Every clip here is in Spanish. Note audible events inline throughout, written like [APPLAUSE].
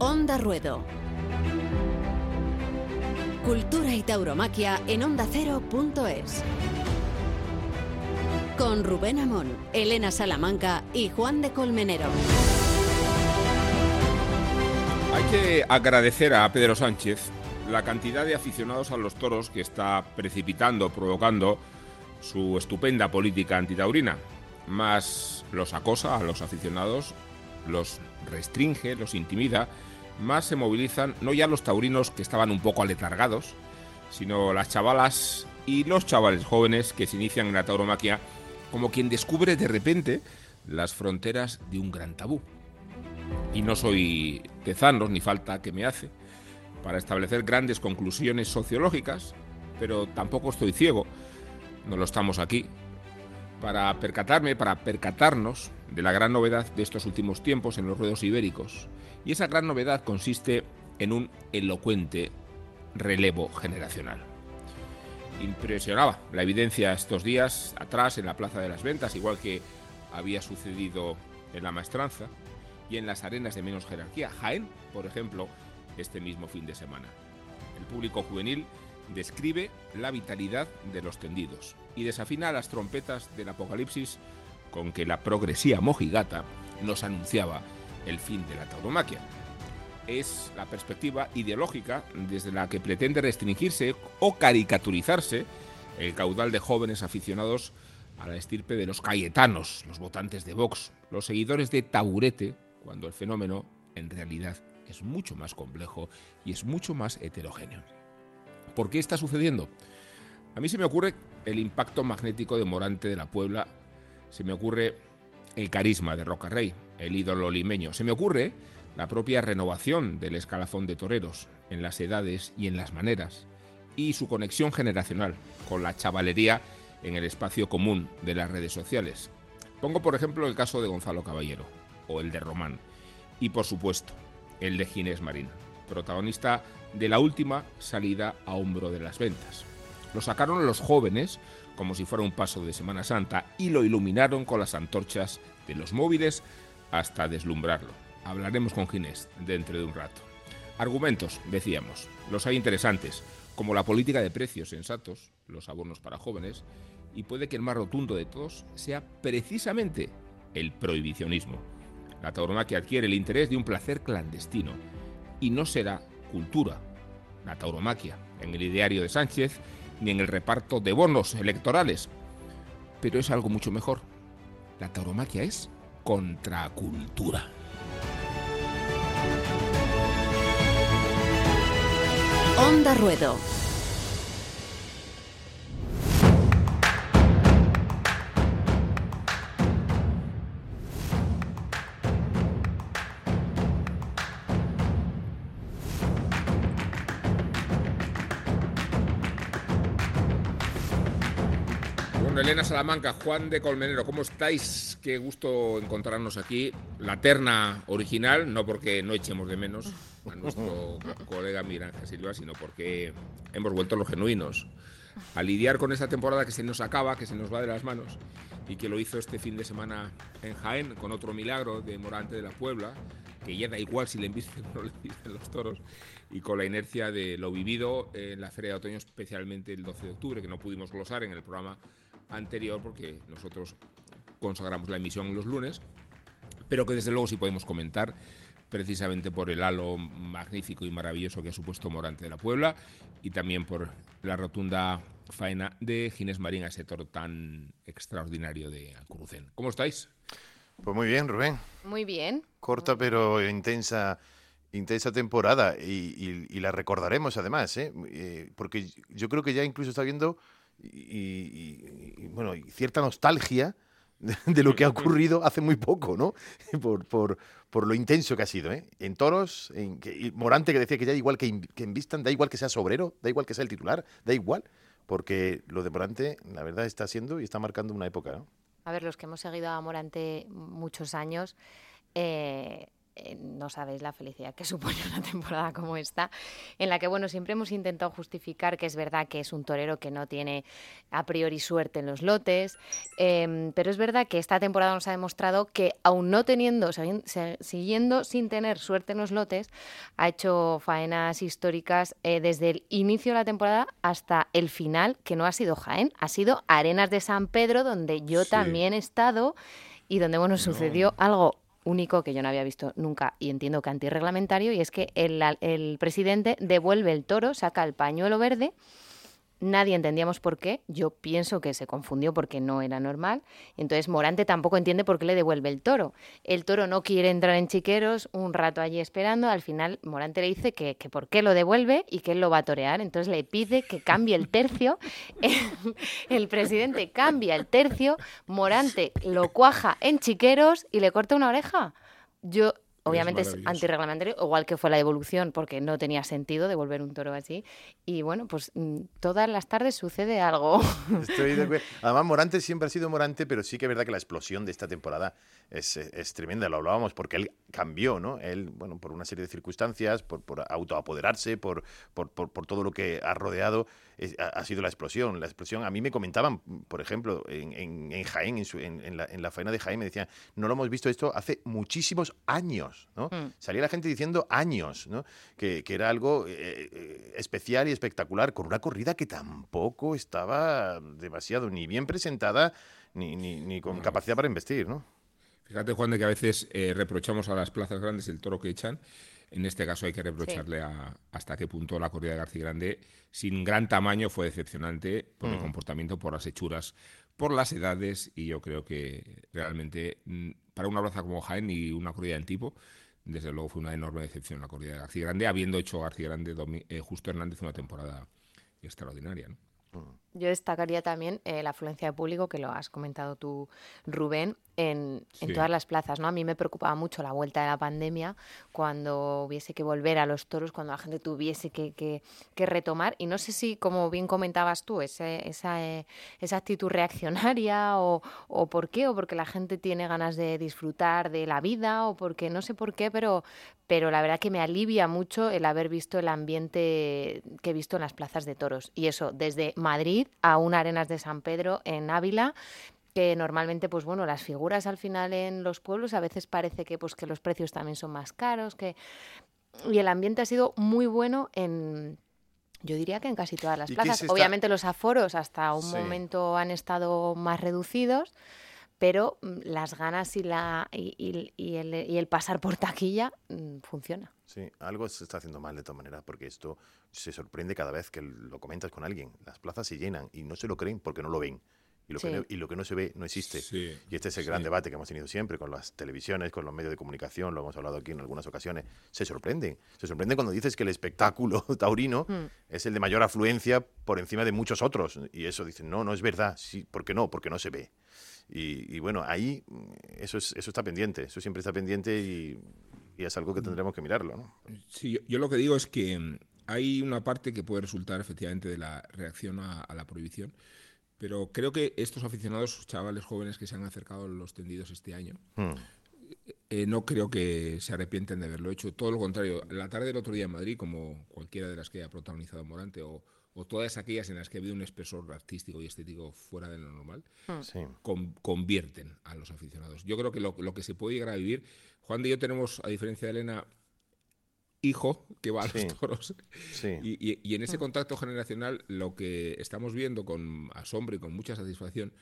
Onda Ruedo. Cultura y tauromaquia en ondacero.es. Con Rubén Amón, Elena Salamanca y Juan de Colmenero. Hay que agradecer a Pedro Sánchez la cantidad de aficionados a los toros que está precipitando, provocando su estupenda política antitaurina. Más los acosa a los aficionados, los restringe, los intimida, más se movilizan no ya los taurinos que estaban un poco aletargados, sino las chavalas y los chavales jóvenes que se inician en la tauromaquia como quien descubre de repente las fronteras de un gran tabú. Y no soy tezanos ni falta que me hace para establecer grandes conclusiones sociológicas, pero tampoco estoy ciego, no lo estamos aquí, para percatarme, para percatarnos de la gran novedad de estos últimos tiempos en los ruedos ibéricos. Y esa gran novedad consiste en un elocuente relevo generacional. Impresionaba la evidencia estos días atrás en la Plaza de las Ventas, igual que había sucedido en la Maestranza y en las arenas de menos jerarquía. Jaén, por ejemplo, este mismo fin de semana. El público juvenil describe la vitalidad de los tendidos y desafina las trompetas del apocalipsis con que la progresía mojigata nos anunciaba el fin de la tauromaquia. Es la perspectiva ideológica desde la que pretende restringirse o caricaturizarse el caudal de jóvenes aficionados a la estirpe de los cayetanos, los votantes de Vox, los seguidores de Taburete, cuando el fenómeno en realidad es mucho más complejo y es mucho más heterogéneo. ¿Por qué está sucediendo? A mí se me ocurre el impacto magnético de Morante de la Puebla, se me ocurre el carisma de Rocarrey, el ídolo limeño, se me ocurre la propia renovación del escalafón de toreros en las edades y en las maneras, y su conexión generacional con la chavalería en el espacio común de las redes sociales. Pongo por ejemplo el caso de Gonzalo Caballero, o el de Román, y por supuesto el de Ginés Marín, protagonista de la última salida a hombro de las ventas. Lo sacaron los jóvenes como si fuera un paso de Semana Santa y lo iluminaron con las antorchas de los móviles hasta deslumbrarlo. Hablaremos con Ginés dentro de un rato. Argumentos, decíamos, los hay interesantes, como la política de precios sensatos, los abonos para jóvenes, y puede que el más rotundo de todos sea precisamente el prohibicionismo. La tauromaquia adquiere el interés de un placer clandestino y no será cultura, la tauromaquia, en el ideario de Sánchez ni en el reparto de bonos electorales. Pero es algo mucho mejor. La tauromaquia es contracultura. Onda Ruedo. Elena Salamanca, Juan de Colmenero, ¿cómo estáis? Qué gusto encontrarnos aquí. La terna original, no porque no echemos de menos a nuestro [LAUGHS] colega Miguel Silva, sino porque hemos vuelto los genuinos a lidiar con esta temporada que se nos acaba, que se nos va de las manos y que lo hizo este fin de semana en Jaén con otro milagro de Morante de la Puebla, que ya da igual si le embisten [LAUGHS] o no le embisten los toros, y con la inercia de lo vivido en la Feria de Otoño, especialmente el 12 de octubre, que no pudimos glosar en el programa anterior, porque nosotros consagramos la emisión los lunes, pero que desde luego sí podemos comentar precisamente por el halo magnífico y maravilloso que ha supuesto Morante de la Puebla y también por la rotunda faena de Ginés Marín a ese toro tan extraordinario de Alcurucén. ¿Cómo estáis? Pues muy bien, Rubén. Muy bien. Corta pero intensa intensa temporada y, la recordaremos además, ¿eh? ¿eh? porque yo creo que ya incluso está viendo y, bueno, cierta nostalgia [LAUGHS] de, lo que ha ocurrido hace muy poco, ¿no? [LAUGHS] Por, por, por lo intenso que ha sido, ¿eh? En toros, en Morante que decía que ya igual que, que envistan, da igual que sea sobrero, da igual que sea el titular, da igual, porque lo de Morante, la verdad, está siendo y está marcando una época, ¿no? A ver, los que hemos seguido a Morante muchos años, eh, eh, no sabéis la felicidad que [LAUGHS] supone una temporada como esta, en la que, bueno, siempre hemos intentado justificar que es verdad que es un torero que no tiene a priori suerte en los lotes, em, pero es verdad que esta temporada nos ha demostrado que, aún no teniendo, siguiendo sin tener suerte en los lotes, ha hecho faenas históricas eh, desde el inicio de la temporada hasta el final, que no ha sido Jaén, ha sido Arenas de San Pedro, donde yo también he estado y donde, bueno, sucedió algo único que yo no había visto nunca y entiendo que antirreglamentario, y es que el, el presidente devuelve el toro, saca el pañuelo verde Nadie entendíamos por qué. Yo pienso que se confundió porque no era normal. Entonces Morante tampoco entiende por qué le devuelve el toro. El toro no quiere entrar en chiqueros, un rato allí esperando. Al final Morante le dice que, que por qué lo devuelve y que él lo va a torear. Entonces le pide que cambie el tercio. [LAUGHS] el presidente cambia el tercio. Morante lo cuaja en chiqueros y le corta una oreja. Yo Obviamente es, antirreglamentario, igual que fue la devolución, porque no tenía sentido devolver un toro así. Y bueno, pues mm, todas las tardes sucede algo. [LAUGHS] Además, Morante siempre ha sido Morante, pero sí que es verdad que la explosión de esta temporada es, es tremenda, lo hablábamos, porque él cambió, ¿no? Él, bueno, por una serie de circunstancias, por, por autoapoderarse, por, por, por, todo lo que ha rodeado, ha, sido la explosión. La explosión, a mí me comentaban, por ejemplo, en, en, Jaén, en, en, la, en la faena de Jaén, me decían, no lo hemos visto esto hace muchísimos años, ¿no? Mm. Salía la gente diciendo años, ¿no? Que, que era algo eh, eh, especial y espectacular, con una corrida que tampoco estaba demasiado ni bien presentada, ni, ni, ni con capacidad para investir, ¿no? Fíjate, Juan, de que a veces eh, reprochamos a las plazas grandes el toro que echan. En este caso hay que reprocharle a, hasta qué punto la corrida de García Grande, sin gran tamaño, fue decepcionante por el mm. comportamiento, por las hechuras, por las edades, y yo creo que realmente mm, para una plaza como Jaén y una corrida en tipo, desde luego fue una enorme decepción la corrida de García Grande, habiendo hecho García Grande eh, Justo Hernández una temporada extraordinaria. Mm. Yo destacaría también eh, la afluencia de público, que lo has comentado tú, Rubén, en, todas las plazas. ¿no? A mí me preocupaba mucho la vuelta de la pandemia, cuando hubiese que volver a los toros, cuando la gente tuviese que, que, retomar. Y no sé si, como bien comentabas tú, ese, esa, eh, esa actitud reaccionaria o, o por qué, o porque la gente tiene ganas de disfrutar de la vida, o porque no sé por qué, pero, pero la verdad que me alivia mucho el haber visto el ambiente que he visto en las plazas de toros. Y eso, desde Madrid a una Arenas de San Pedro en Ávila que normalmente, pues bueno, las figuras al final en los pueblos a veces parece que, pues, que los precios también son más caros, que... Y el ambiente ha sido muy bueno en, yo diría que en casi todas las plazas. Obviamente los aforos hasta un momento han estado más reducidos, pero mm, las ganas y, la, y, el, y, el, pasar por taquilla mm, funciona. Sí, algo se está haciendo mal de todas maneras, porque esto se sorprende cada vez que lo comentas con alguien. Las plazas se llenan y no se lo creen porque no lo ven. Y lo, que, no, y lo que no se ve no existe. y este es el gran debate que hemos tenido siempre con las televisiones, con los medios de comunicación, lo hemos hablado aquí en algunas ocasiones. Se sorprenden. Se sorprenden cuando dices que el espectáculo [LAUGHS] taurino hmm. es el de mayor afluencia por encima de muchos otros. Y eso dicen, no, no es verdad. Sí, ¿Por qué no? Porque no se ve. Y, bueno, ahí mm, eso, es, eso está pendiente, eso siempre está pendiente y, es algo que tendremos que mirarlo. ¿no? Sí, yo, lo que digo es que mm, hay una parte que puede resultar efectivamente de la reacción a la prohibición pero creo que estos aficionados, chavales jóvenes que se han acercado a los tendidos este año, hmm. eh, no creo que se arrepienten de haberlo hecho. Todo lo contrario, la tarde del otro día en Madrid, como cualquiera de las que ha protagonizado Morante, o, todas aquellas en las que ha habido un espesor artístico y estético fuera de lo normal, hmm. convierten a los aficionados. Yo creo que lo, lo, que se puede llegar a vivir, Juan y yo tenemos, a diferencia de Elena, hijo que va a los toros. Y, en ese mm. contacto generacional lo que estamos viendo con asombro y con mucha satisfacción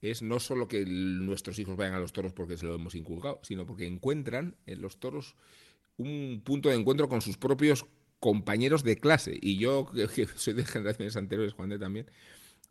es no solo que nuestros hijos vayan a los toros porque se lo hemos inculcado, sino porque encuentran en los toros un punto de encuentro con sus propios compañeros de clase. Y yo, [LAUGHS] que soy de generaciones anteriores, Juan de también,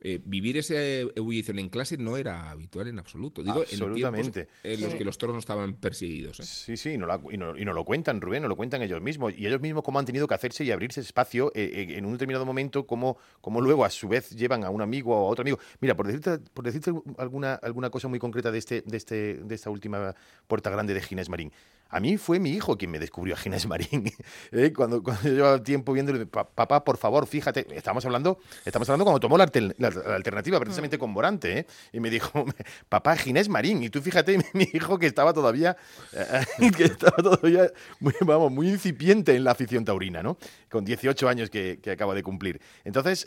eh, vivir esa ebullición en clase no era habitual en absoluto. Digo, Absolutamente. en, los que los toros no estaban perseguidos. ¿eh? Sí, sí, y, no y, no, lo cuentan, Rubén, no lo cuentan ellos mismos. Y ellos mismos cómo han tenido que hacerse y abrirse espacio eh, en un determinado momento, cómo, cómo luego a su vez llevan a un amigo o a otro amigo. Mira, por decirte, por decirte alguna, alguna cosa muy concreta de, este, de, este, de esta última puerta grande de Ginés Marín. A mí fue mi hijo quien me descubrió a Ginés Marín. [LAUGHS] ¿eh? cuando, cuando yo llevaba tiempo viéndole, papá, por favor, fíjate, estamos hablando, estamos hablando cuando tomó la, alternativa precisamente mm. con Morante, ¿eh? y me dijo, [LAUGHS] papá, Ginés Marín, y tú fíjate, [LAUGHS] mi hijo que estaba todavía, eh, que estaba todavía, muy, vamos, muy incipiente en la afición taurina, ¿no? Con 18 años que, acaba de cumplir. Entonces,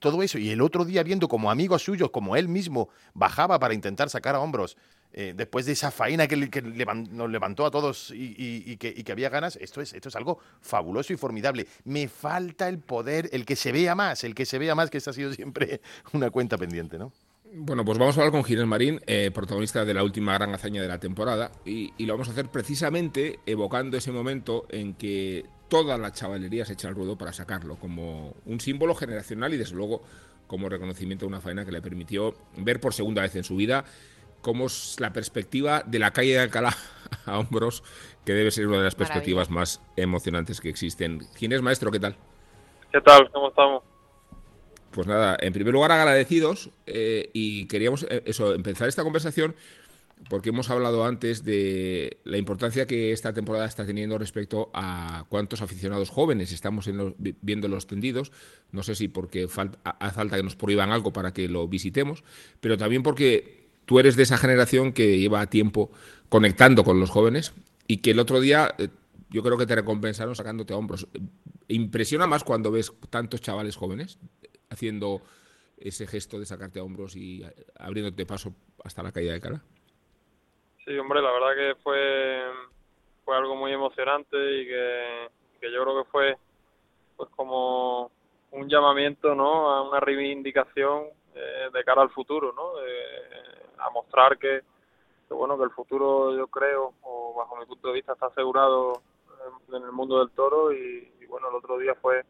todo eso, y el otro día viendo como amigos suyos, como él mismo, bajaba para intentar sacar a hombros eh, después de esa faena que, nos levantó a todos y, que, había ganas, esto es, esto es algo fabuloso y formidable. Me falta el poder, el que se vea más, el que se vea más, que esta ha sido siempre [LAUGHS] una cuenta pendiente, ¿no? Bueno, pues vamos a hablar con Ginés Marín, eh, protagonista de la última gran hazaña de la temporada, y, lo vamos a hacer precisamente evocando ese momento en que toda la chavalería se echa al ruedo para sacarlo, como un símbolo generacional y desde luego como reconocimiento de una faena que le permitió ver por segunda vez en su vida cómo es la perspectiva de la calle de Alcalá [LAUGHS] a hombros, que debe ser una de las perspectivas más emocionantes que existen. ¿Quién es maestro? ¿Qué tal? ¿Qué tal? ¿Cómo estamos? Pues nada, en primer lugar agradecidos eh, y queríamos eh, eso empezar esta conversación porque hemos hablado antes de la importancia que esta temporada está teniendo respecto a cuántos aficionados jóvenes estamos viendo los tendidos. No sé si porque hace falta que nos prohíban algo para que lo visitemos, pero también porque tú eres de esa generación que lleva tiempo conectando con los jóvenes y que el otro día eh, yo creo que te recompensaron sacándote a hombros. ¿Impresiona más cuando ves tantos chavales jóvenes haciendo ese gesto de sacarte a hombros y eh, abriéndote paso hasta la caída de cara? Sí, hombre, la verdad que fue, fue algo muy emocionante y que, yo creo que fue pues como un llamamiento ¿no? a una reivindicación eh, de cara al futuro, ¿no? A mostrar que, bueno que el futuro yo creo o bajo mi punto de vista está asegurado en, el mundo del toro y, bueno el otro día fue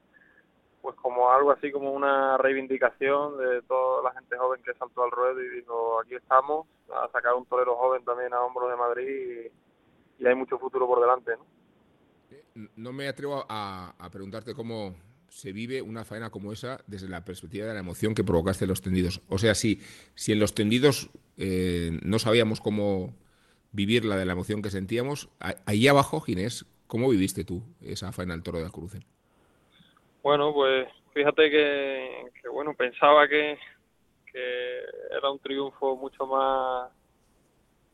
pues como algo así como una reivindicación de toda la gente joven que saltó al ruedo y dijo aquí estamos a sacar un torero joven también a hombros de Madrid y, hay mucho futuro por delante ¿no? Eh, no me atrevo a, a preguntarte cómo se vive una faena como esa desde la perspectiva de la emoción que provocaste en los tendidos. O sea, si, si en los tendidos eh, no sabíamos cómo vivir la de la emoción que sentíamos, ahí abajo, Ginés, ¿cómo viviste tú esa faena del toro de Alcurucen? Bueno, pues fíjate que, bueno, pensaba que, que, era un triunfo mucho más,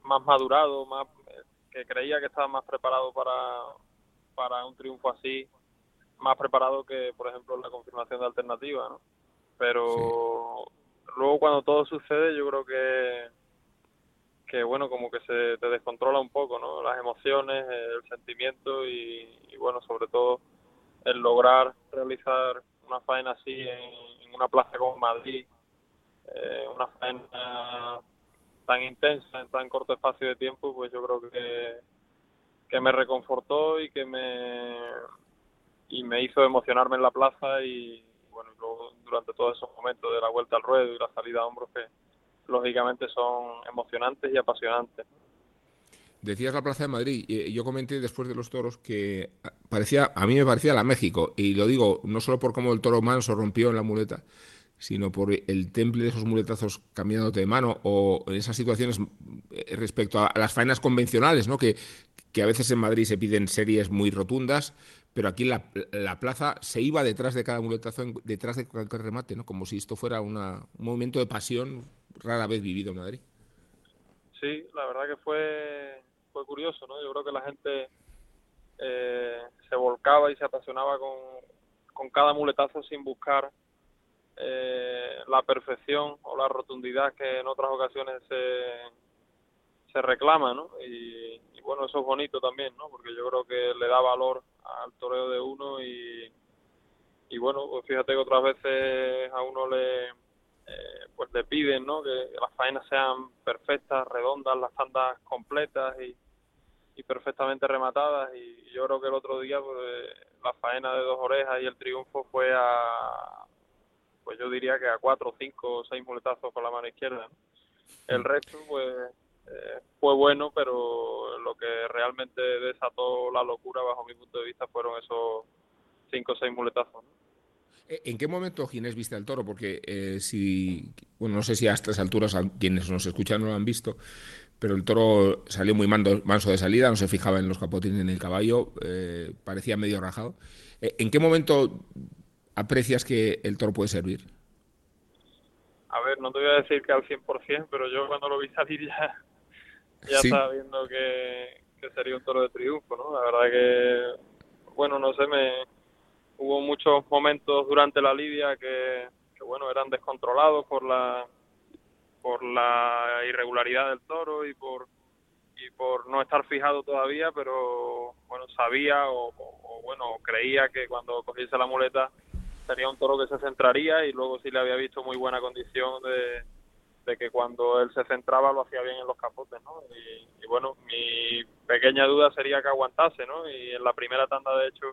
más madurado, más que creía que estaba más preparado para, para un triunfo así más preparado que, por ejemplo, la confirmación de alternativa, ¿no? Pero luego cuando todo sucede, yo creo que, que bueno, como que se te descontrola un poco, ¿no? Las emociones, el sentimiento y, bueno, sobre todo el lograr realizar una faena así en, una plaza como Madrid, eh, una faena tan intensa en tan corto espacio de tiempo, pues yo creo que, que me reconfortó y que me, y me hizo emocionarme en la plaza y bueno, luego durante todos esos momentos de la vuelta al ruedo y la salida a hombros que lógicamente son emocionantes y apasionantes. Decías la Plaza de Madrid, y yo comenté después de los toros que parecía, a mí me parecía la México, y lo digo no solo por cómo el toro manso rompió en la muleta, sino por el temple de esos muletazos cambiándote de mano, o en esas situaciones eh, respecto a las faenas convencionales, ¿no? que, que a veces en Madrid se piden series muy rotundas, pero aquí la, la plaza se iba detrás de cada muletazo, detrás de cualquier remate, ¿no? Como si esto fuera una, un momento de pasión rara vez vivido en Madrid. Sí, la verdad que fue, fue curioso, ¿no? Yo creo que la gente eh, se volcaba y se apasionaba con, con cada muletazo sin buscar eh, la perfección o la rotundidad que en otras ocasiones se, se reclama, ¿no? Y, bueno, eso es bonito también, ¿no? Porque yo creo que le da valor al toreo de uno y, y bueno, pues fíjate que otras veces a uno le eh, pues le piden, ¿no? Que las faenas sean perfectas, redondas, las tandas completas y, y perfectamente rematadas y yo creo que el otro día pues, la faena de dos orejas y el triunfo fue a pues yo diría que a cuatro, cinco o seis muletazos con la mano izquierda. El mm. resto pues eh, fue bueno, pero lo que realmente desató la locura bajo mi punto de vista fueron esos cinco o seis muletazos. Eh, ¿En qué momento Ginés viste al toro? Porque eh, si, bueno, no sé si a estas alturas quienes nos escuchan no lo han visto, pero el toro salió muy manso de salida, no se fijaba en los capotines en el caballo, eh, parecía medio rajado. ¿En qué momento aprecias que el toro puede servir? A ver, no te voy a decir que al 100%, pero yo cuando lo vi salir ya, ya estaba viendo que, que sería un toro de triunfo, ¿no? La verdad que, bueno, no sé, me hubo muchos momentos durante la lidia que, bueno eran descontrolados por la por la irregularidad del toro y por y por no estar fijado todavía pero bueno sabía o, bueno creía que cuando cogiese la muleta sería un toro que se centraría y luego sí le había visto muy buena condición de, de que cuando él se centraba lo hacía bien en los capotes, ¿no? Y, y, bueno, mi pequeña duda sería que aguantase, ¿no? Y en la primera tanda, de hecho,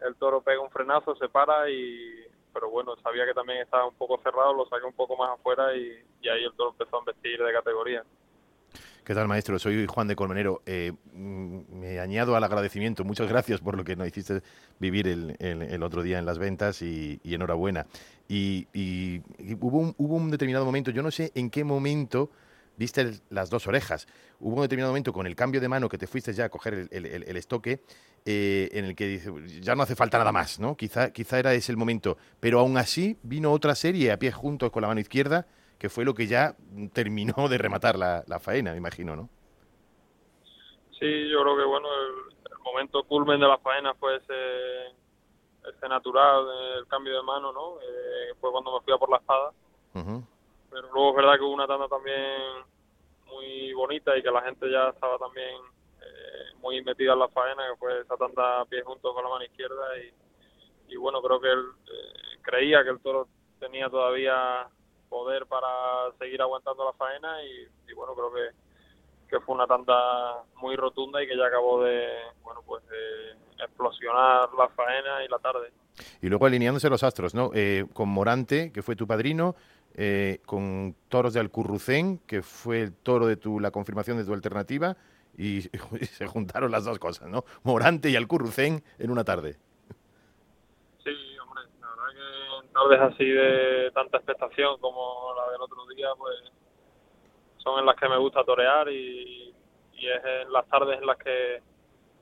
el toro pega un frenazo, se para y pero bueno, sabía que también estaba un poco cerrado, lo saqué un poco más afuera y, ahí el toro empezó a investir de categoría. ¿Qué tal, maestro? Soy Juan de Colmenero. Eh, mm, me añado al agradecimiento. Muchas gracias por lo que nos hiciste vivir el, el, otro día en las ventas y, enhorabuena. Y, hubo, un, hubo un determinado momento, yo no sé en qué momento viste las dos orejas. Hubo un determinado momento con el cambio de mano que te fuiste ya a coger el, el estoque eh, en el que dice, ya no hace falta nada más, ¿no? Quizá, quizá era ese el momento. Pero aún así vino otra serie a pie juntos con la mano izquierda, que fue lo que ya terminó de rematar la, faena, me imagino, ¿no? Sí, yo creo que, bueno, el, momento culmen de la faena fue ese, ese natural, el cambio de mano, ¿no? Eh, fue cuando me fui a por la espada. Pero luego es verdad que hubo una tanda también muy bonita y que la gente ya estaba también muy metida en la faena, que fue esa tanta pie junto con la mano izquierda y, bueno, creo que él eh, creía que el toro tenía todavía poder para seguir aguantando la faena y, bueno, creo que, que fue una tanda muy rotunda y que ya acabó de, bueno, pues de explosionar la faena y la tarde. Y luego alineándose los astros, ¿no? Eh, con Morante, que fue tu padrino, eh, con toros de Alcurrucén, que fue el toro de tu, la confirmación de tu alternativa, y, [LAUGHS] se juntaron las dos cosas, ¿no? Morante y Alcurrucén en una tarde. Sí, hombre, la verdad tardes así de tanta expectación como la del otro día, pues son en las que me gusta torear y, y es en las tardes en las que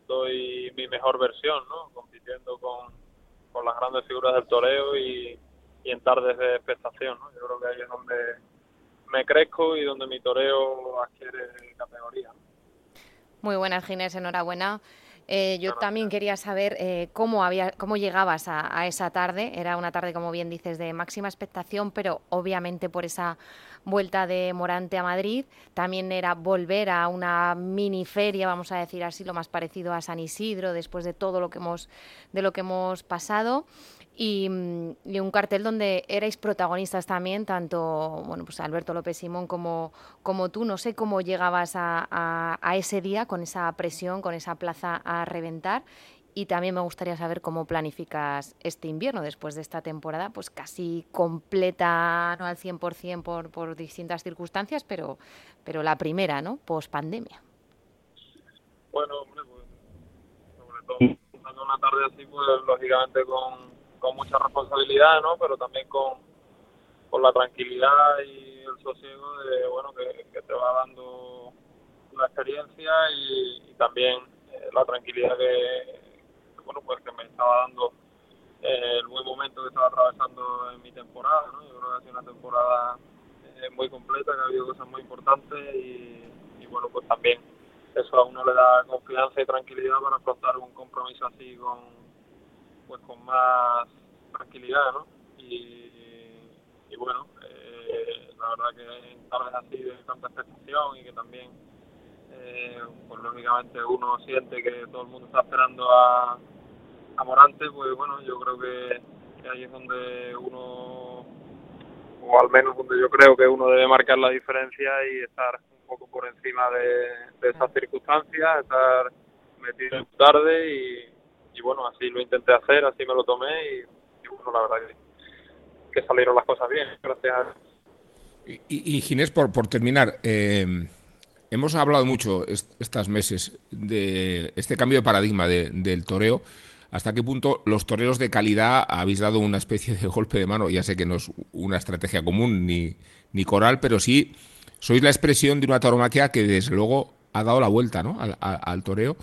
doy mi mejor versión, ¿no? Compitiendo con, con las grandes figuras del toreo y, en tardes de expectación. Yo creo que ahí es donde me crezco y donde mi toreo adquiere categoría. Muy buenas, Ginés, enhorabuena. Eh, yo también quería saber eh, cómo, había, cómo llegabas a, esa tarde. Era una tarde, como bien dices, de máxima expectación, pero obviamente por esa vuelta de Morante a Madrid. También era volver a una mini feria, vamos a decir así, lo más parecido a San Isidro, después de todo lo que hemos, de lo que hemos pasado. Mm, y, un cartel donde erais protagonistas también, tanto bueno, pues Alberto López Simón como, como tú. No sé cómo llegabas a, ese día con esa presión, con esa plaza a reventar. Y también me gustaría saber cómo planificas este invierno después de esta temporada, pues casi completa, no al 100% por, por distintas circunstancias, pero, pero la primera, ¿no? Post pandemia. Bueno, hombre, pues sobre todo una tarde así, pues lógicamente con, con mucha responsabilidad, ¿no? Pero también con, con la tranquilidad y el sosiego de, bueno, que, te va dando la experiencia y, también eh, la tranquilidad que, bueno, pues que me estaba dando eh, el buen momento que estaba atravesando en mi temporada, ¿no? Yo creo que ha sido una temporada eh, muy completa, que ha habido cosas muy importantes y, y bueno, pues también eso a uno le da confianza y tranquilidad para afrontar un compromiso así con, pues con más tranquilidad, ¿no? Y, bueno, eh, la verdad que en tardes así de tanta expectación y que también, eh, pues lógicamente uno siente que todo el mundo está esperando a, a Morante, pues bueno, yo creo que, ahí es donde uno, o al menos donde yo creo que uno debe marcar la diferencia y estar un poco por encima de, de esas circunstancias, estar metido tarde y y bueno, así lo intenté hacer, así me lo tomé y, bueno, la verdad que, salieron las cosas bien, gracias y, Ginés, por, por terminar, eh, hemos hablado mucho estos meses de este cambio de paradigma del toreo hasta qué punto los toreros de calidad habéis dado una especie de [LAUGHS] golpe de mano. Ya sé que no es una estrategia común ni, ni coral, pero sí sois la expresión de una tauromaquia que desde luego ha dado la vuelta ¿no? al, toreo.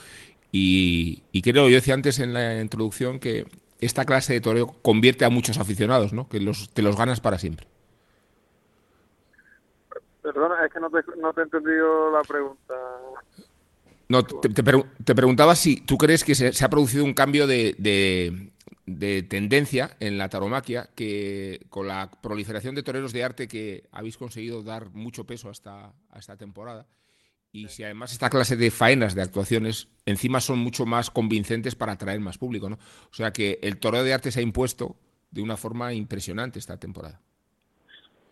Y, creo, yo decía antes en la introducción que esta clase de toreo convierte a muchos aficionados, ¿no? que los, te los ganas para siempre. Perdona, es que no te, no te he entendido la pregunta. No, te, preguntaba si tú crees que se, ha producido un cambio de, de, tendencia en la taromaquia, que con la proliferación de toreros de arte que habéis conseguido dar mucho peso hasta a esta temporada, y si además esta clase de faenas, de actuaciones, encima son mucho más convincentes para atraer más público, ¿no? O sea que el toreo de arte se ha impuesto de una forma impresionante esta temporada.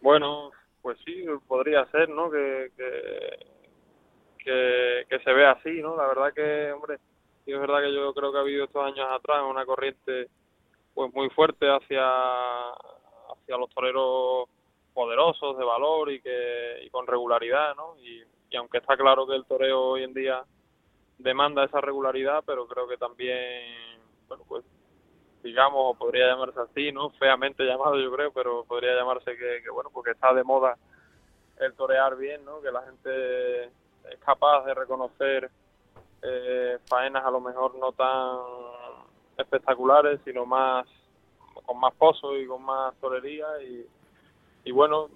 Bueno, pues sí, podría ser, ¿no? Que, que, que, se vea así, ¿no? La verdad que, hombre, sí es verdad que yo creo que ha habido estos años atrás una corriente pues muy fuerte hacia, hacia los toreros poderosos, de valor y que y con regularidad, ¿no? Y, y aunque está claro que el toreo hoy en día demanda esa regularidad, pero creo que también, bueno, pues digamos, podría llamarse así, ¿no? Feamente llamado yo creo, pero podría llamarse que, bueno, porque está de moda el torear bien, ¿no? Que la gente es capaz de reconocer eh, faenas a lo mejor no tan espectaculares, sino más con más pozo y con más torería y, y bueno,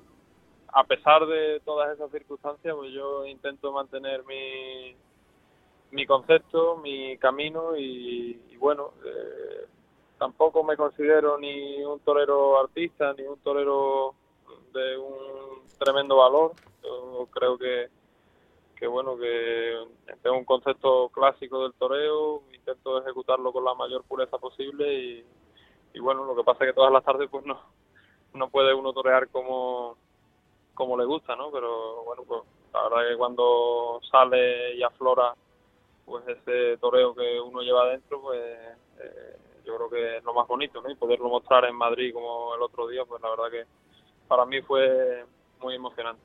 a pesar de todas esas circunstancias, pues yo intento mantener mi, mi concepto, mi camino y, bueno, eh, tampoco me considero ni un torero artista ni un torero de un tremendo valor. Yo creo que, que bueno, que tengo un concepto clásico del toreo, intento ejecutarlo con la mayor pureza posible y, y bueno, lo que pasa es que todas las tardes pues no, no puede uno torear como como le gusta, ¿no? Pero bueno, pues la verdad que cuando sale y aflora pues ese toreo que uno lleva dentro, pues eh, yo creo que es lo más bonito, ¿no? Y poderlo mostrar en Madrid como el otro día, pues la verdad que para mí fue muy emocionante.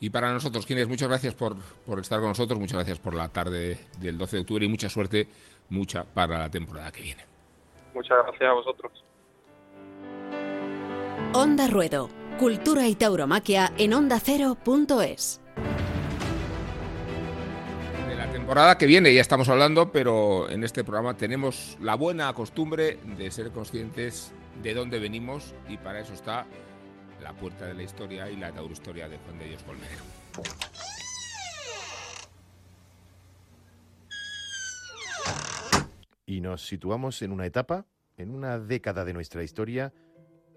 Y para nosotros, quienes muchas gracias por, por estar con nosotros, muchas gracias por la tarde del 12 de octubre y mucha suerte, mucha para la temporada que viene. Muchas gracias a vosotros. Onda Ruedo Cultura y tauromaquia en onda ondacero.es. De la temporada que viene ya estamos hablando, pero en este programa tenemos la buena costumbre de ser conscientes de dónde venimos y para eso está la puerta de la historia y la taurohistoria de Juan de Dios Colmenero. Y nos situamos en una etapa, en una década de nuestra historia,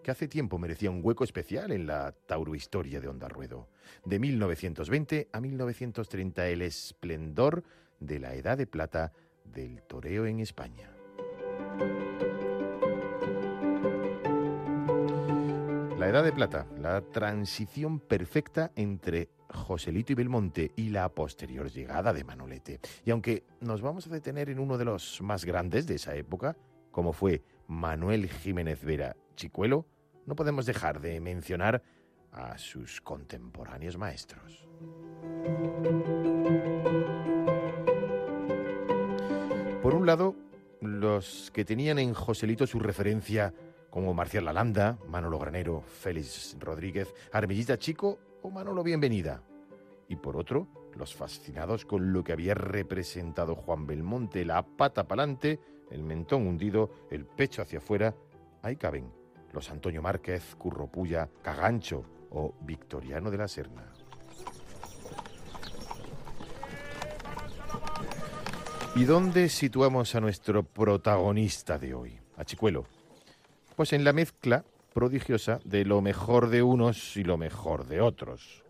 que hace tiempo merecía un hueco especial en la taurohistoria de Onda Ruedo. De 1920 a 1930, el esplendor de la Edad de Plata del toreo en España. La Edad de Plata, la transición perfecta entre Joselito y Belmonte y la posterior llegada de Manolete. Y aunque nos vamos a detener en uno de los más grandes de esa época, como fue Manuel Jiménez Vera Chicuelo, no podemos dejar de mencionar a sus contemporáneos maestros. Por un lado, los que tenían en Joselito su referencia como Marcial Lalanda, Manolo Granero, Félix Rodríguez, Armillita Chico o Manolo Bienvenida. Y por otro, los fascinados con lo que había representado Juan Belmonte, la pata pa'lante, el mentón hundido, el pecho hacia afuera, ahí caben los Antonio Márquez, Curro Puya, Cagancho o Victoriano de la Serna. ¿Y dónde situamos a nuestro protagonista de hoy, a Chicuelo? Pues en la mezcla prodigiosa de lo mejor de unos y lo mejor de otros.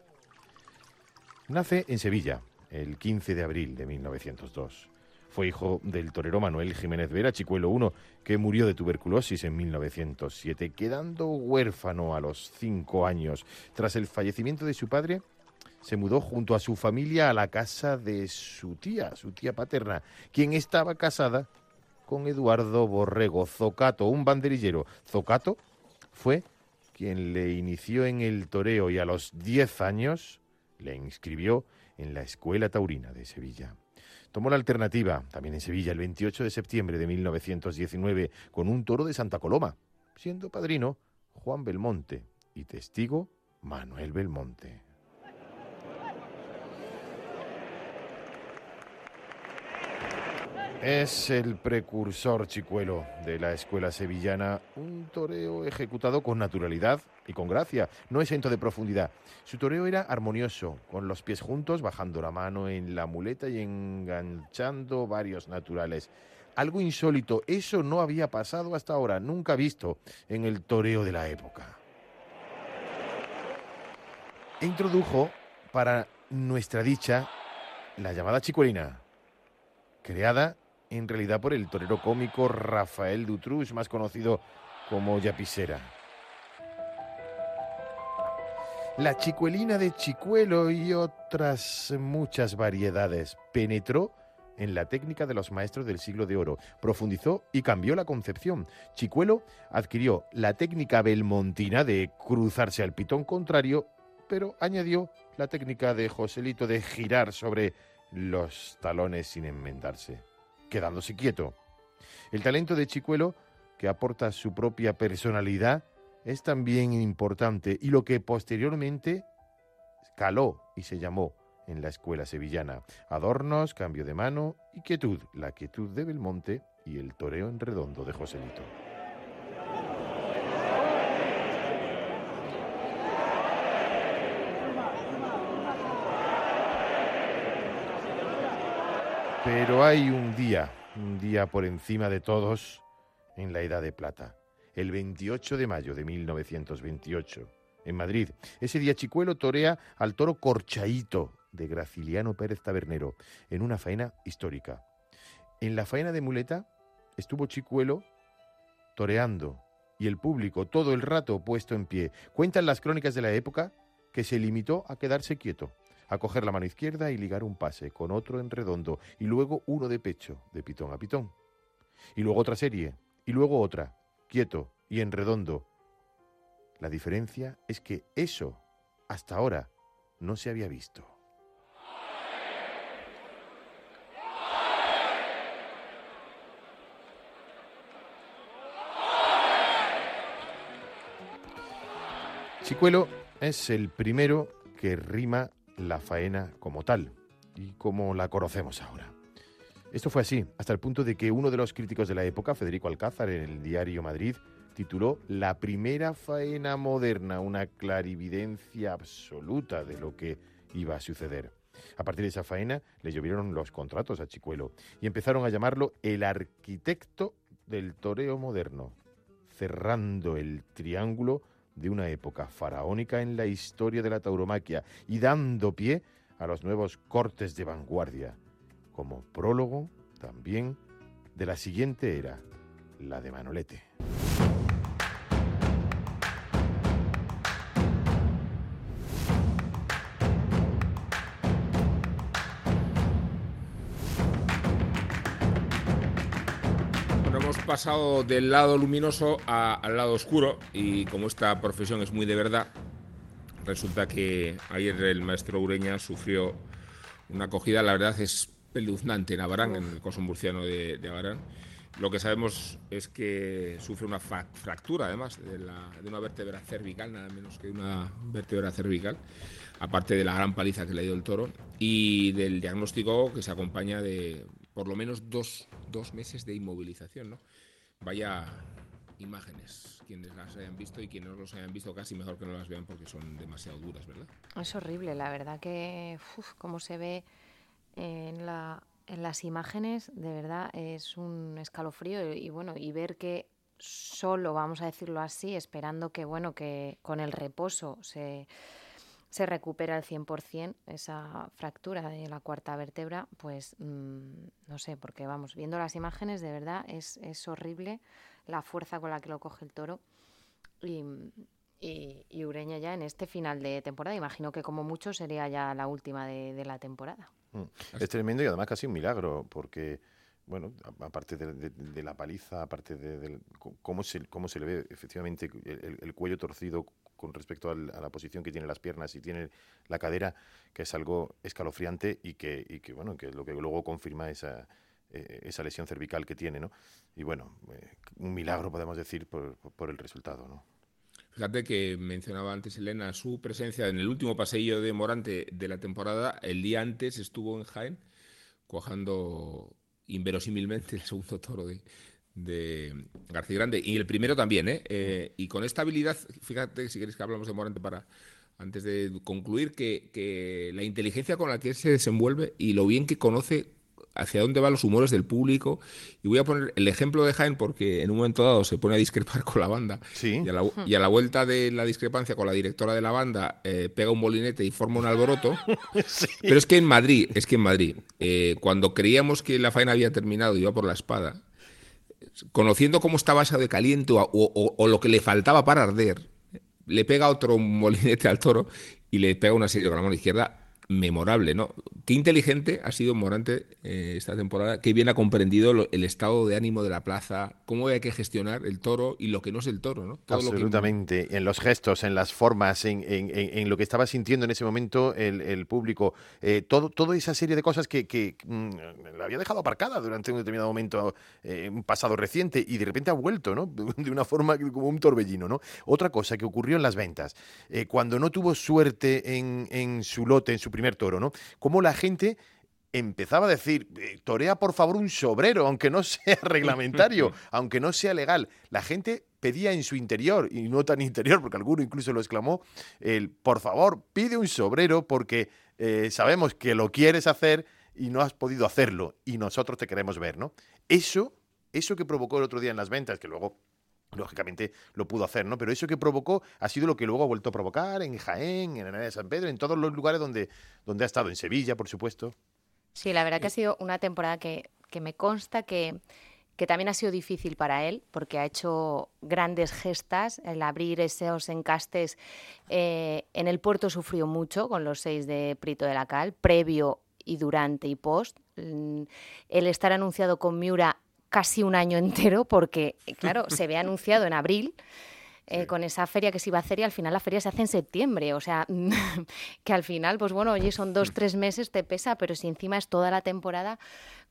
Nace en Sevilla el 15 de abril de 1902. Fue hijo del torero Manuel Jiménez Vera, Chicuelo I, que murió de tuberculosis en 1907, quedando huérfano a los cinco años. Tras el fallecimiento de su padre, se mudó junto a su familia a la casa de su tía, su tía paterna, quien estaba casada con Eduardo Borrego Zocato, un banderillero. Zocato fue quien le inició en el toreo y a los diez años le inscribió en la Escuela Taurina de Sevilla. Tomó la alternativa, también en Sevilla, el 28 de septiembre de 1919, con un toro de Santa Coloma, siendo padrino Juan Belmonte y testigo Manuel Belmonte. Es el precursor chicuelo de la escuela sevillana, un toreo ejecutado con naturalidad y con gracia, no exento de profundidad. Su toreo era armonioso, con los pies juntos, bajando la mano en la muleta y enganchando varios naturales. Algo insólito, eso no había pasado hasta ahora, nunca visto en el toreo de la época. Introdujo, para nuestra dicha, la llamada chicuelina, creada en realidad por el torero cómico Rafael Dutrus, más conocido como Yapisera. La chicuelina de Chicuelo y otras muchas variedades penetró en la técnica de los maestros del siglo de oro, profundizó y cambió la concepción. Chicuelo adquirió la técnica belmontina de cruzarse al pitón contrario, pero añadió la técnica de Joselito de girar sobre los talones sin enmendarse quedándose quieto. El talento de Chicuelo, que aporta su propia personalidad, es también importante y lo que posteriormente caló y se llamó en la escuela sevillana. Adornos, cambio de mano y quietud, la quietud de Belmonte y el toreo en redondo de Joselito. Pero hay un día, un día por encima de todos en la Edad de Plata, el 28 de mayo de 1928, en Madrid. Ese día Chicuelo torea al toro Corchaíto de Graciliano Pérez Tabernero en una faena histórica. En la faena de muleta estuvo Chicuelo toreando y el público todo el rato puesto en pie. Cuentan las crónicas de la época que se limitó a quedarse quieto a coger la mano izquierda y ligar un pase con otro en redondo y luego uno de pecho, de pitón a pitón. Y luego otra serie, y luego otra, quieto y en redondo. La diferencia es que eso, hasta ahora, no se había visto. Chicuelo es el primero que rima la faena como tal y como la conocemos ahora. Esto fue así, hasta el punto de que uno de los críticos de la época, Federico Alcázar, en el diario Madrid, tituló La primera faena moderna, una clarividencia absoluta de lo que iba a suceder. A partir de esa faena le llovieron los contratos a Chicuelo y empezaron a llamarlo el arquitecto del toreo moderno, cerrando el triángulo de una época faraónica en la historia de la tauromaquia y dando pie a los nuevos cortes de vanguardia, como prólogo también de la siguiente era, la de Manolete. Pasado del lado luminoso al lado oscuro y como esta profesión es muy de verdad, resulta que ayer el maestro Ureña sufrió una acogida, la verdad es peluznante en Abarán, en el coso murciano de, de Abarán. Lo que sabemos es que sufre una fractura, además, de, de, una vértebra cervical, nada menos que una vértebra cervical, aparte de la gran paliza que le dio el toro, y del diagnóstico que se acompaña de por lo menos dos, dos meses de inmovilización. ¿no? Vaya imágenes, quienes las hayan visto y quienes no los hayan visto casi mejor que no las vean porque son demasiado duras, ¿verdad? Es horrible, la verdad que como se ve en, la, en las imágenes, de verdad es un escalofrío y bueno, y ver que solo, vamos a decirlo así, esperando que bueno, que con el reposo se se recupera al 100% esa fractura de la cuarta vértebra, pues mm, no sé, porque vamos, viendo las imágenes, de verdad es, es horrible la fuerza con la que lo coge el toro. Y, y, Ureña ya en este final de temporada, imagino que como mucho sería ya la última de, la temporada. Mm. Es tremendo y además casi un milagro, porque bueno, aparte de, la paliza, aparte de, cómo, se, cómo se le ve efectivamente el, cuello torcido con respecto a la posición que tiene las piernas y tiene la cadera, que es algo escalofriante y que, y que bueno, que lo que luego confirma esa, eh, esa lesión cervical que tiene, ¿no? Y bueno, eh, un milagro podemos decir por, por el resultado, ¿no? Fíjate que mencionaba antes Elena su presencia en el último pasillo de Morante de la temporada. El día antes estuvo en Jaén cuajando inverosímilmente el segundo toro de, de García Grande y el primero también, ¿eh? ¿eh? y con esta habilidad, fíjate, si queréis que hablamos de Morante para antes de concluir, que, que la inteligencia con la que él se desenvuelve y lo bien que conoce hacia dónde van los humores del público. Y voy a poner el ejemplo de Jaén porque en un momento dado se pone a discrepar [LAUGHS] con la banda. Y, a la, vuelta de la discrepancia con la directora de la banda eh, pega un molinete y forma un alboroto. [LAUGHS] Pero es que en Madrid, es que en Madrid, eh, cuando creíamos que la faena había terminado y iba por la espada, conociendo cómo estaba esa de caliente o, lo que le faltaba para arder, le pega otro [LAUGHS] molinete al toro y le pega una serie con la mano izquierda memorable, ¿no? Qué inteligente ha sido Morante eh, esta temporada, qué bien ha comprendido el estado de ánimo de la plaza, cómo hay que gestionar el toro y lo que no es el toro, ¿no? Absolutamente, en los gestos, en las formas, en, lo que estaba sintiendo en ese momento el, público, eh, todo, toda esa serie de cosas que, mm, la había dejado aparcada durante un determinado momento, eh, un pasado reciente, y de repente ha vuelto, ¿no? [LAUGHS] De una forma como un torbellino, ¿no? Otra cosa que ocurrió en las ventas, cuando no tuvo suerte en, en su lote, en su primer toro, ¿no? Cómo la gente empezaba a decir, eh, torea por favor un sobrero, aunque no [LAUGHS] sea reglamentario, [LAUGHS] aunque no sea legal. La gente pedía en su interior, y no tan interior, porque alguno incluso lo exclamó, el, por favor, pide un sobrero porque eh, sabemos que lo quieres hacer y no has podido hacerlo, y nosotros te queremos ver, ¿no? Eso, eso que provocó el otro día en las ventas, que luego lógicamente lo pudo hacer, ¿no? Pero eso que provocó ha sido lo que luego ha vuelto a provocar en Jaén, en Arena de San Pedro, en todos los lugares donde, donde ha estado, en Sevilla, por supuesto. Sí, la verdad que ha sido una temporada que, me consta que, que también ha sido difícil para él, porque ha hecho grandes gestas, el abrir esos encastes. Eh, en el puerto sufrió mucho con los seis de Prito de la Cal, previo y durante y post. Mm, el estar anunciado con Miura casi un año entero porque, claro, se ve anunciado en abril. Eh, con esa feria que se iba a hacer y al final la feria se hace en septiembre. O sea, [LAUGHS] que al final, pues bueno, oye, son dos, tres meses, te pesa, pero si encima es toda la temporada,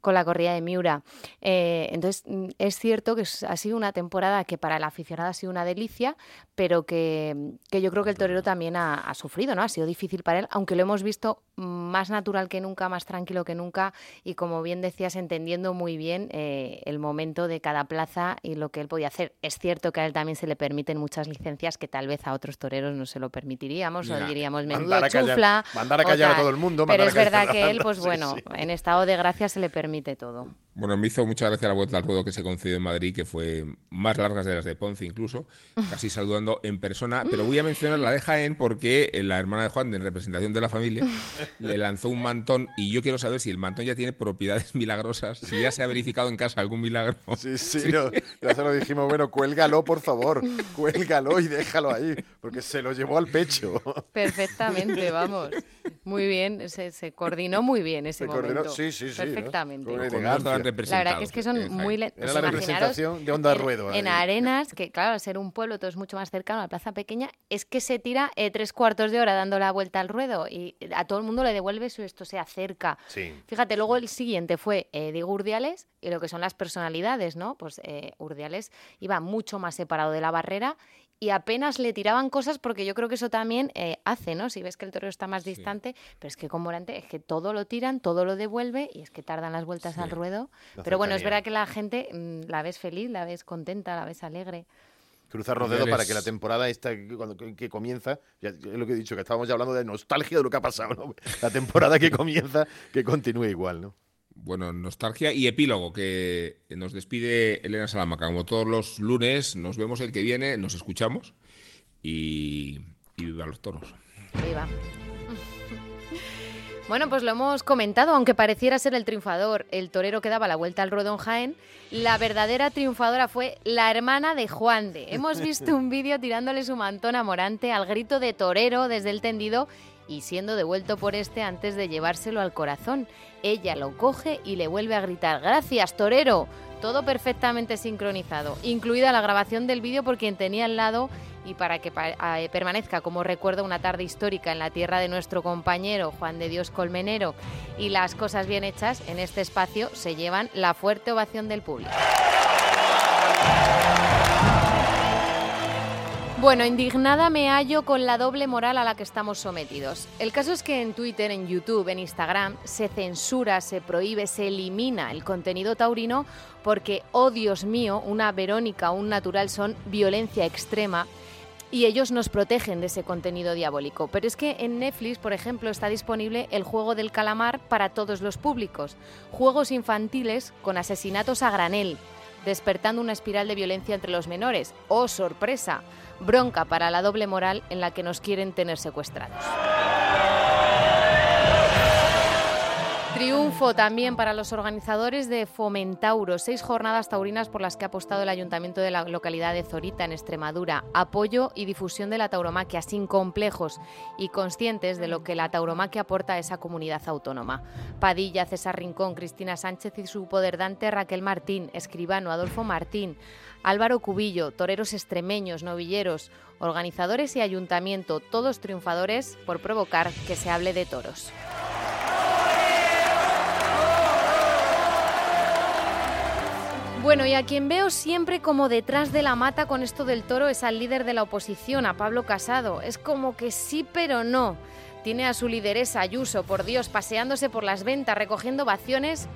con la corrida de Miura. Eh, entonces, mm, es cierto que ha sido una temporada que para el aficionado ha sido una delicia, pero que, yo creo que el torero también ha, sufrido, ¿no? Ha sido difícil para él, aunque lo hemos visto más natural que nunca, más tranquilo que nunca y, como bien decías, entendiendo muy bien eh, el momento de cada plaza y lo que él podía hacer. Es cierto que a él también se le permiten muchas licencias que tal vez a otros toreros no se lo permitiríamos o diríamos menudo chufla. mandar a callar a todo el mundo. Pero es verdad que él, pues [LAUGHS] bueno, en estado de gracia se le permite permite todo. Bueno, me hizo mucha gracia la vuelta al ruedo que se concedió en Madrid, que fue más larga de las de Ponce incluso, casi saludando en persona. Pero voy a mencionar la de Jaén porque la hermana de Juan, en representación de la familia, le lanzó un mantón y yo quiero saber si el mantón ya tiene propiedades [LAUGHS] milagrosas, si ya se ha verificado en casa algún milagro. Sí, sí, ya se lo dijimos, bueno, cuélgalo por favor, cuélgalo y déjalo ahí, porque se lo llevó al pecho. Perfectamente, vamos. Muy bien, se, coordinó muy bien ese momento. sí, sí, sí. Perfectamente. La verdad que es que son muy... Era la representación de Onda Ruedo. En, Arenas, que claro, al ser un pueblo todo es mucho más cercano a la plaza pequeña, es que se tira eh, tres cuartos de hora dando la vuelta al ruedo y a todo el mundo le devuelve eso, esto se acerca. Fíjate, luego el siguiente fue eh, Diego Urdiales y lo que son las personalidades, ¿no? Pues eh, Urdiales iba mucho más separado de la barrera y apenas le tiraban cosas porque yo creo que eso también eh, hace, ¿no? Si ves que el toro está más distante, pero es que con Morante es que todo lo tiran, todo lo devuelve y es que tardan las vueltas al ruedo. pero bueno, es verdad que la gente mm, la ves feliz, la ves contenta, la ves alegre. Cruzar los dedos para que la temporada esta cuando, que comienza, ya, es lo que he dicho, que estábamos ya hablando de nostalgia de lo que ha pasado, ¿no? La temporada que comienza, que continúe igual, ¿no? Bueno, nostalgia y epílogo que nos despide Elena Salamaca. Como todos los lunes, nos vemos el que viene, nos escuchamos y, viva los toros. Viva. [LAUGHS] Bueno, pues lo hemos comentado, aunque pareciera ser el triunfador, el torero que daba la vuelta al Rodón Jaén, la verdadera triunfadora fue la hermana de Juan de. Hemos visto un vídeo tirándole su mantón a Morante al grito de torero desde el tendido y siendo devuelto por este antes de llevárselo al corazón. Ella lo coge y le vuelve a gritar, gracias, torero. Todo perfectamente sincronizado, incluida la grabación del vídeo por quien tenía al lado y para que eh, permanezca como recuerdo una tarde histórica en la tierra de nuestro compañero Juan de Dios Colmenero y las cosas bien hechas en este espacio se llevan la fuerte ovación del público. Bueno, indignada me hallo con la doble moral a la que estamos sometidos. El caso es que en Twitter, en YouTube, en Instagram, se censura, se prohíbe, se elimina el contenido taurino porque, oh Dios mío, una Verónica, un natural son violencia extrema y ellos nos protegen de ese contenido diabólico. Pero es que en Netflix, por ejemplo, está disponible el juego del calamar para todos los públicos. Juegos infantiles con asesinatos a granel, despertando una espiral de violencia entre los menores. ¡Oh, sorpresa! Bronca para la doble moral en la que nos quieren tener secuestrados. Triunfo también para los organizadores de Fomentauro, seis jornadas taurinas por las que ha apostado el ayuntamiento de la localidad de Zorita, en Extremadura. Apoyo y difusión de la tauromaquia sin complejos y conscientes de lo que la tauromaquia aporta a esa comunidad autónoma. Padilla, César Rincón, Cristina Sánchez y su poderdante Raquel Martín, escribano Adolfo Martín, Álvaro Cubillo, toreros extremeños, novilleros, organizadores y ayuntamiento, todos triunfadores por provocar que se hable de toros. Bueno, y a quien veo siempre como detrás de la mata con esto del toro es al líder de la oposición, a Pablo Casado. Es como que sí, pero no. Tiene a su lideresa Ayuso, por Dios, paseándose por las ventas, recogiendo vaciones,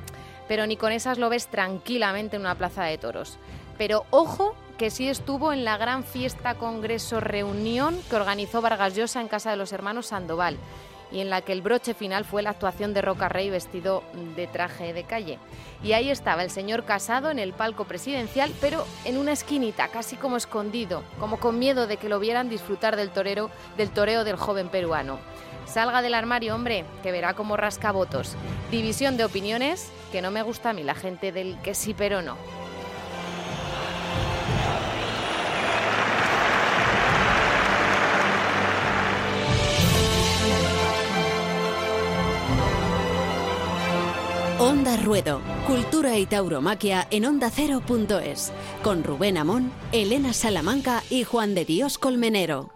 pero ni con esas lo ves tranquilamente en una plaza de toros. Pero ojo que sí estuvo en la gran fiesta, congreso, reunión que organizó Vargas Llosa en casa de los hermanos Sandoval y en la que el broche final fue la actuación de Roca Rey vestido de traje de calle. Y ahí estaba el señor Casado en el palco presidencial, pero en una esquinita, casi como escondido, como con miedo de que lo vieran disfrutar del torero, del toreo del joven peruano. Salga del armario, hombre, que verá como rasca votos. División de opiniones, que no me gusta a mí la gente del que sí pero no. Onda Ruedo, Cultura y Tauromaquia en Onda Cero.es, con Rubén Amón, Elena Salamanca y Juan de Dios Colmenero.